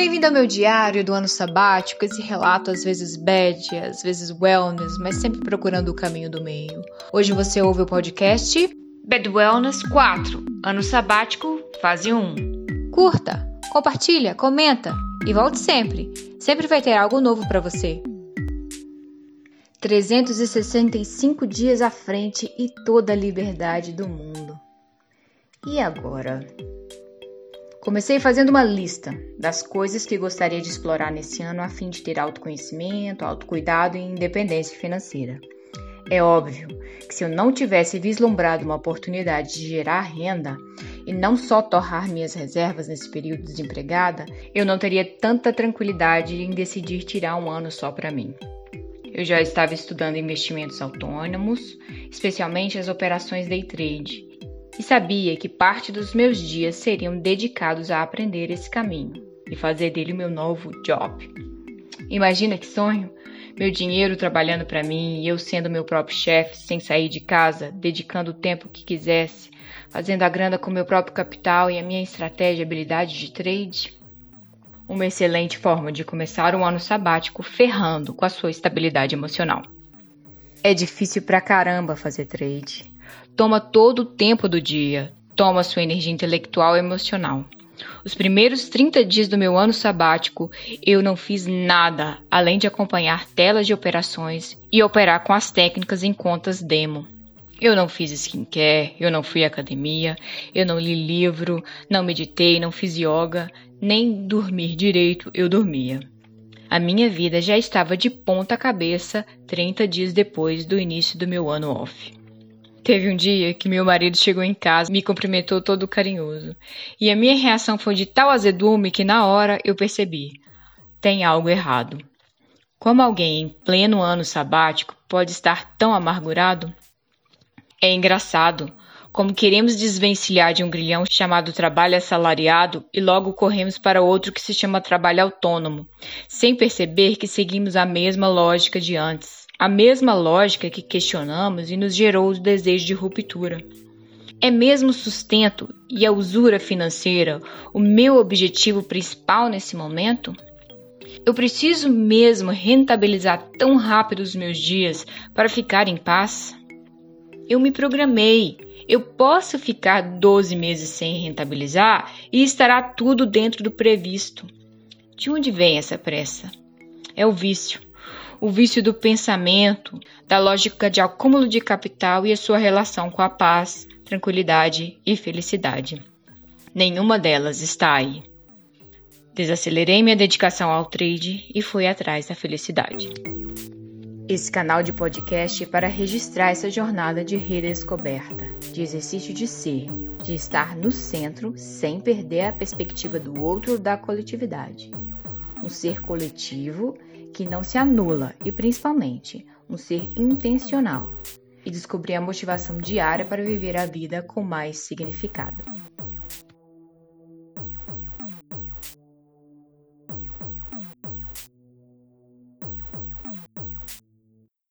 Bem-vindo ao meu diário do ano sabático, esse relato às vezes bad, às vezes wellness, mas sempre procurando o caminho do meio. Hoje você ouve o podcast Bad Wellness 4, ano sabático, fase 1. Curta, compartilha, comenta e volte sempre. Sempre vai ter algo novo para você. 365 dias à frente e toda a liberdade do mundo. E agora? Comecei fazendo uma lista das coisas que gostaria de explorar nesse ano a fim de ter autoconhecimento, autocuidado e independência financeira. É óbvio que se eu não tivesse vislumbrado uma oportunidade de gerar renda e não só torrar minhas reservas nesse período desempregada, eu não teria tanta tranquilidade em decidir tirar um ano só para mim. Eu já estava estudando investimentos autônomos, especialmente as operações day trade, e sabia que parte dos meus dias seriam dedicados a aprender esse caminho e fazer dele o meu novo job. Imagina que sonho! Meu dinheiro trabalhando para mim e eu sendo meu próprio chefe, sem sair de casa, dedicando o tempo que quisesse, fazendo a grana com meu próprio capital e a minha estratégia e habilidade de trade. Uma excelente forma de começar um ano sabático ferrando com a sua estabilidade emocional. É difícil pra caramba fazer trade toma todo o tempo do dia, toma sua energia intelectual e emocional. Os primeiros 30 dias do meu ano sabático, eu não fiz nada além de acompanhar telas de operações e operar com as técnicas em contas demo. Eu não fiz skincare, eu não fui à academia, eu não li livro, não meditei, não fiz yoga, nem dormir direito eu dormia. A minha vida já estava de ponta cabeça 30 dias depois do início do meu ano off. Teve um dia que meu marido chegou em casa, me cumprimentou todo carinhoso. E a minha reação foi de tal azedume que na hora eu percebi: tem algo errado. Como alguém em pleno ano sabático pode estar tão amargurado? É engraçado como queremos desvencilhar de um grilhão chamado trabalho assalariado e logo corremos para outro que se chama trabalho autônomo, sem perceber que seguimos a mesma lógica de antes a mesma lógica que questionamos e nos gerou o desejo de ruptura. É mesmo sustento e a usura financeira o meu objetivo principal nesse momento? Eu preciso mesmo rentabilizar tão rápido os meus dias para ficar em paz? Eu me programei. Eu posso ficar 12 meses sem rentabilizar e estará tudo dentro do previsto. De onde vem essa pressa? É o vício o vício do pensamento, da lógica de acúmulo de capital e a sua relação com a paz, tranquilidade e felicidade. Nenhuma delas está aí. Desacelerei minha dedicação ao trade e fui atrás da felicidade. Esse canal de podcast é para registrar essa jornada de redescoberta, de exercício de ser, de estar no centro sem perder a perspectiva do outro da coletividade. Um ser coletivo que não se anula e, principalmente, um ser intencional e descobrir a motivação diária para viver a vida com mais significado.